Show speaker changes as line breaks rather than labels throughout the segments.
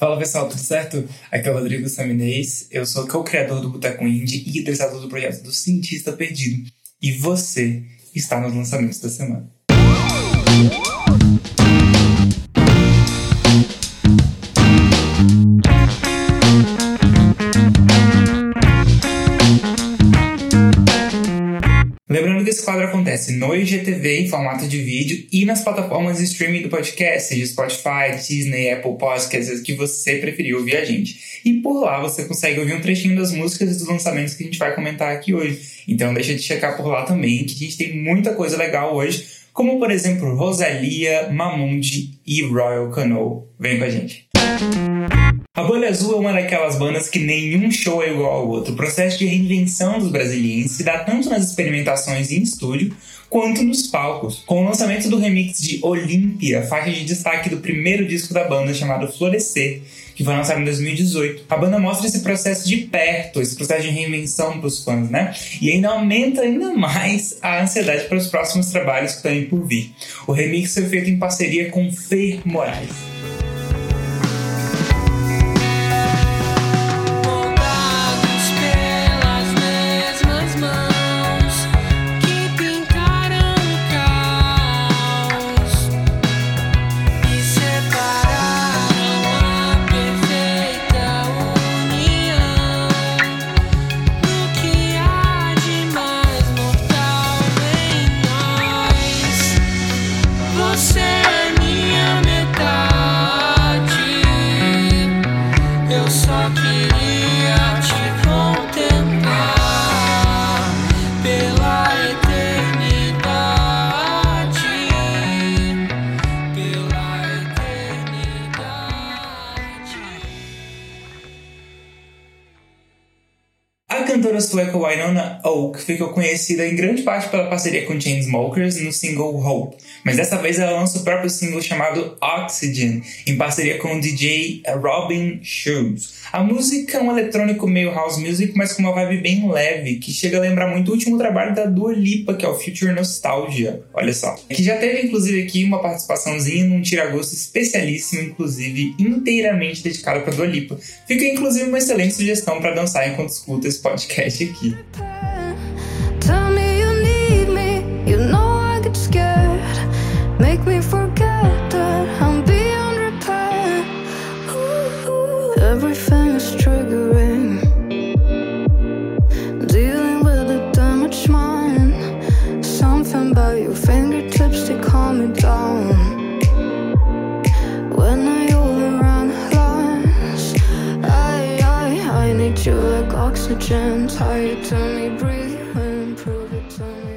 Fala pessoal, tudo certo? Aqui é o Rodrigo Saminês, eu sou co-criador do Boteco Indie e idealizador do projeto do Cientista Perdido. E você está nos lançamentos da semana. Lembrando que esse quadro acontece no IGTV em formato de vídeo e nas plataformas de streaming do podcast, seja Spotify, Disney, Apple Podcasts, que você preferir ouvir a gente. E por lá você consegue ouvir um trechinho das músicas e dos lançamentos que a gente vai comentar aqui hoje. Então deixa de checar por lá também, que a gente tem muita coisa legal hoje, como por exemplo Rosalia, Mamundi e Royal Canoe. Vem com a gente. A Bolha Azul é uma daquelas bandas que nenhum show é igual ao outro. O processo de reinvenção dos brasileiros se dá tanto nas experimentações em estúdio quanto nos palcos. Com o lançamento do remix de Olímpia, faixa de destaque do primeiro disco da banda chamado Florescer, que foi lançado em 2018. A banda mostra esse processo de perto, esse processo de reinvenção para os fãs, né? E ainda aumenta ainda mais a ansiedade para os próximos trabalhos que estão por vir. O remix foi feito em parceria com Fer Moraes. Cantora sueca Winona Oak ficou conhecida em grande parte pela parceria com Chainsmokers no single Hope, mas dessa vez ela lança o próprio single chamado Oxygen, em parceria com o DJ Robin Schulz. A música é um eletrônico meio house music, mas com uma vibe bem leve, que chega a lembrar muito o último trabalho da Dua Lipa, que é o Future Nostalgia, olha só. Que já teve inclusive aqui uma participaçãozinha num tiragosto especialíssimo, inclusive inteiramente dedicado para Dua Lipa. Fica inclusive uma excelente sugestão para dançar enquanto escuta esse podcast aqui. Like oxygen. To me, breathe and prove it to me.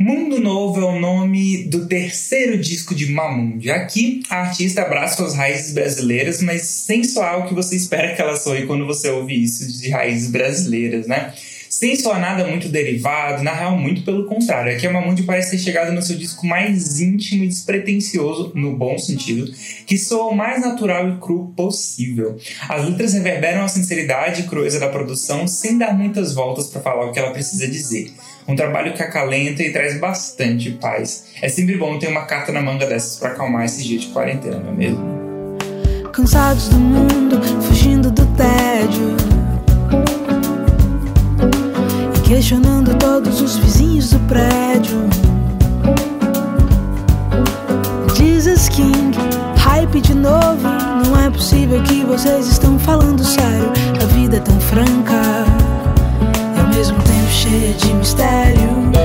Mundo Novo é o nome do terceiro disco de Mamundi. Aqui, a artista abraça suas raízes brasileiras, mas sem soar o que você espera que ela soe quando você ouve isso de raízes brasileiras, né? Sem soar nada muito derivado, na real, muito pelo contrário. Aqui a Mamundi parece ter chegado no seu disco mais íntimo e despretensioso, no bom sentido, que soa o mais natural e cru possível. As letras reverberam a sinceridade e crueza da produção sem dar muitas voltas para falar o que ela precisa dizer. Um trabalho que acalenta e traz bastante paz. É sempre bom ter uma carta na manga dessas para acalmar esse dia de quarentena, não é mesmo? Cansados do mundo, fugindo do tédio. E questionando todos os vizinhos do prédio. Jesus King, hype de novo. Não é possível que vocês estão falando sério. A vida é tão franca mesmo tempo cheia de mistério.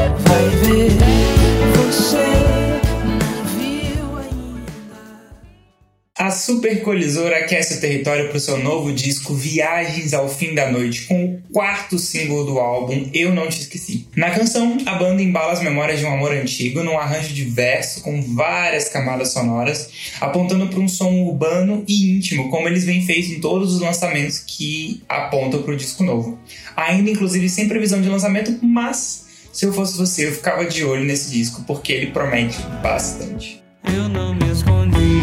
A Super Colisora aquece o território para o seu novo disco Viagens ao Fim da Noite, com o quarto single do álbum Eu Não Te Esqueci. Na canção, a banda embala as memórias de um amor antigo num arranjo diverso com várias camadas sonoras, apontando para um som urbano e íntimo, como eles vêm feito em todos os lançamentos que apontam para o disco novo ainda inclusive sem previsão de lançamento, mas se eu fosse você, eu ficava de olho nesse disco, porque ele promete bastante. Eu não me escondi,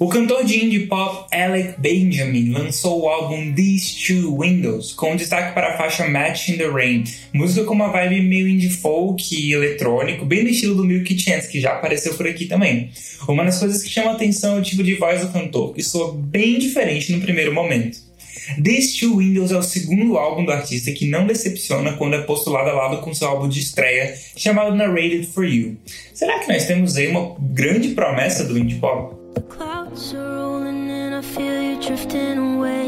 O cantor de indie pop Alec Benjamin lançou o álbum These Two Windows, com destaque para a faixa Match in the Rain, música com uma vibe meio indie folk e eletrônico, bem no estilo do Milky Chance, que já apareceu por aqui também. Uma das coisas que chama atenção é o tipo de voz do cantor, que soa bem diferente no primeiro momento. These Two Windows é o segundo álbum do artista que não decepciona quando é posto lado a lado com seu álbum de estreia, chamado Narrated for You. Será que nós temos aí uma grande promessa do indie pop? thoughts are rolling and I feel you drifting away.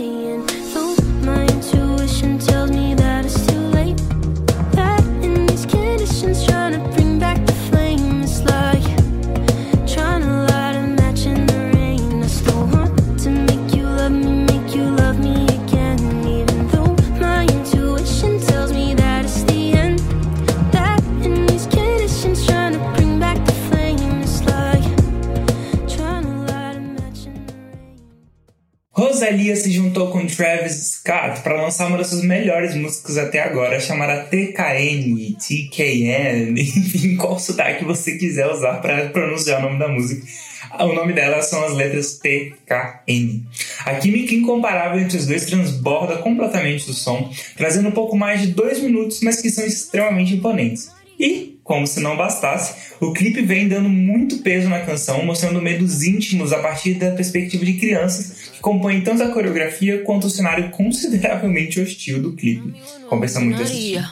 Rosalia se juntou com Travis Scott para lançar uma das suas melhores músicas até agora, chamada TKN, TKN, enfim, qual sotaque você quiser usar para pronunciar o nome da música. O nome dela são as letras TKN. A química incomparável entre os dois transborda completamente do som, trazendo um pouco mais de dois minutos, mas que são extremamente imponentes. E, como se não bastasse, o clipe vem dando muito peso na canção, mostrando medos íntimos a partir da perspectiva de crianças que compõem tanto a coreografia quanto o cenário consideravelmente hostil do clipe. Compensa muito assistir.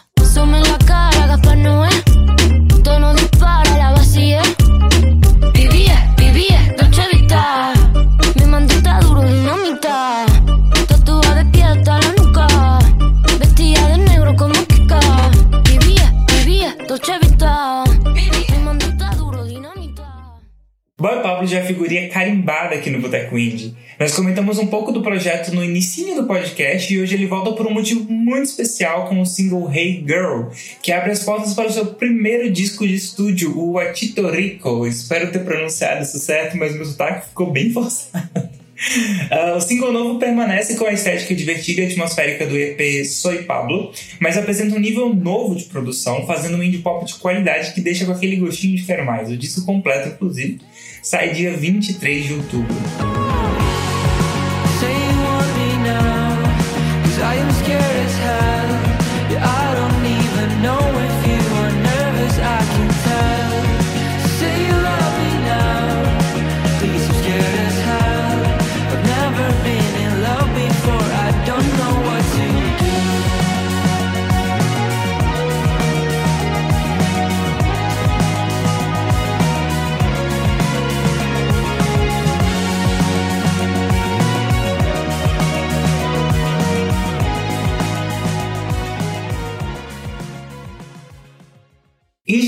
Pablo já é figurinha carimbada aqui no Boteco Indie. Nós comentamos um pouco do projeto no início do podcast e hoje ele volta por um motivo muito especial com o single Hey Girl, que abre as portas para o seu primeiro disco de estúdio, o Atito Rico. Espero ter pronunciado isso certo, mas meu sotaque ficou bem forçado. Uh, o single novo permanece com a estética divertida e atmosférica do EP Soy Pablo, mas apresenta um nível novo de produção, fazendo um indie pop de qualidade que deixa com aquele gostinho de quero mais. O disco completo, inclusive, sai dia 23 de outubro.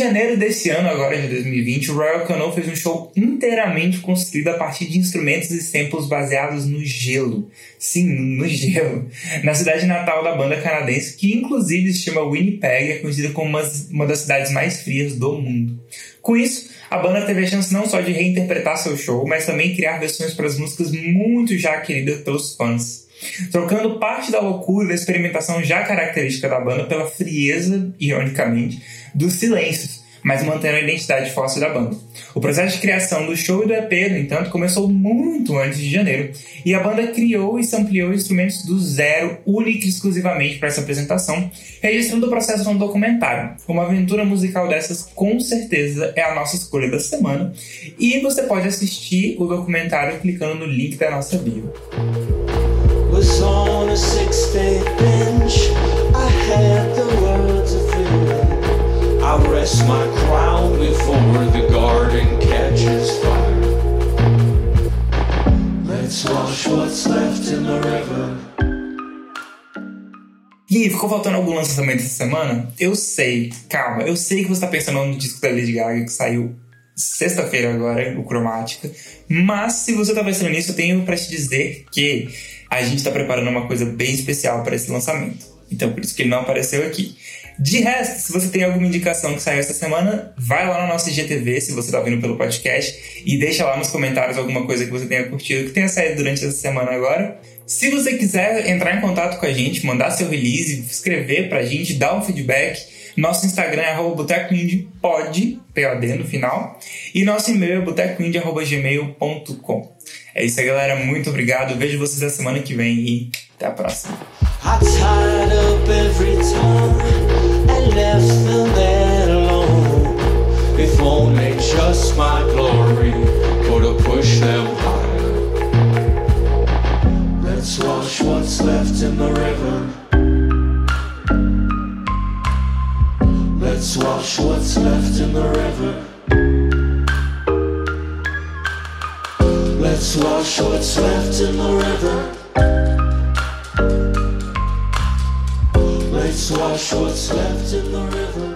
Janeiro desse ano, agora de 2020, o Royal Canon fez um show inteiramente construído a partir de instrumentos e samples baseados no gelo. Sim, no gelo. Na cidade natal da banda canadense, que inclusive se chama Winnipeg, é conhecida como uma, uma das cidades mais frias do mundo. Com isso, a banda teve a chance não só de reinterpretar seu show, mas também criar versões para as músicas muito já queridas pelos fãs trocando parte da loucura da experimentação já característica da banda pela frieza, ironicamente, dos silêncios, mas mantendo a identidade fóssil da banda. O processo de criação do show e do EP, no entanto, começou muito antes de janeiro, e a banda criou e ampliou instrumentos do zero, única e exclusivamente para essa apresentação, registrando o processo num documentário. Uma aventura musical dessas, com certeza, é a nossa escolha da semana, e você pode assistir o documentário clicando no link da nossa bio. was on a bench. I had the. I rest my crown before the garden catches fire. Let's wash what's left in the river. E ficou faltando algum lançamento essa semana? Eu sei, calma, eu sei que você está pensando no disco da Lady Gaga que saiu sexta-feira agora, o Cromática. Mas se você está pensando nisso, eu tenho para te dizer que a gente está preparando uma coisa bem especial para esse lançamento. Então, por isso que ele não apareceu aqui. De resto, se você tem alguma indicação que saiu essa semana, vai lá no nosso IGTV, se você está ouvindo pelo podcast, e deixa lá nos comentários alguma coisa que você tenha curtido, que tenha saído durante essa semana agora.
Se você quiser entrar em contato com a gente, mandar seu release, escrever pra gente, dar um feedback, nosso Instagram é botecoindie.pod, POD no final, e nosso e-mail é botecoindie.gmail.com. É isso aí, galera. Muito obrigado. Vejo vocês na semana que vem e até a próxima. If only just my glory could them higher. Let's wash what's left in the river. Let's wash what's left in the river. Let's wash what's left in the river. Let's wash what's left in the river.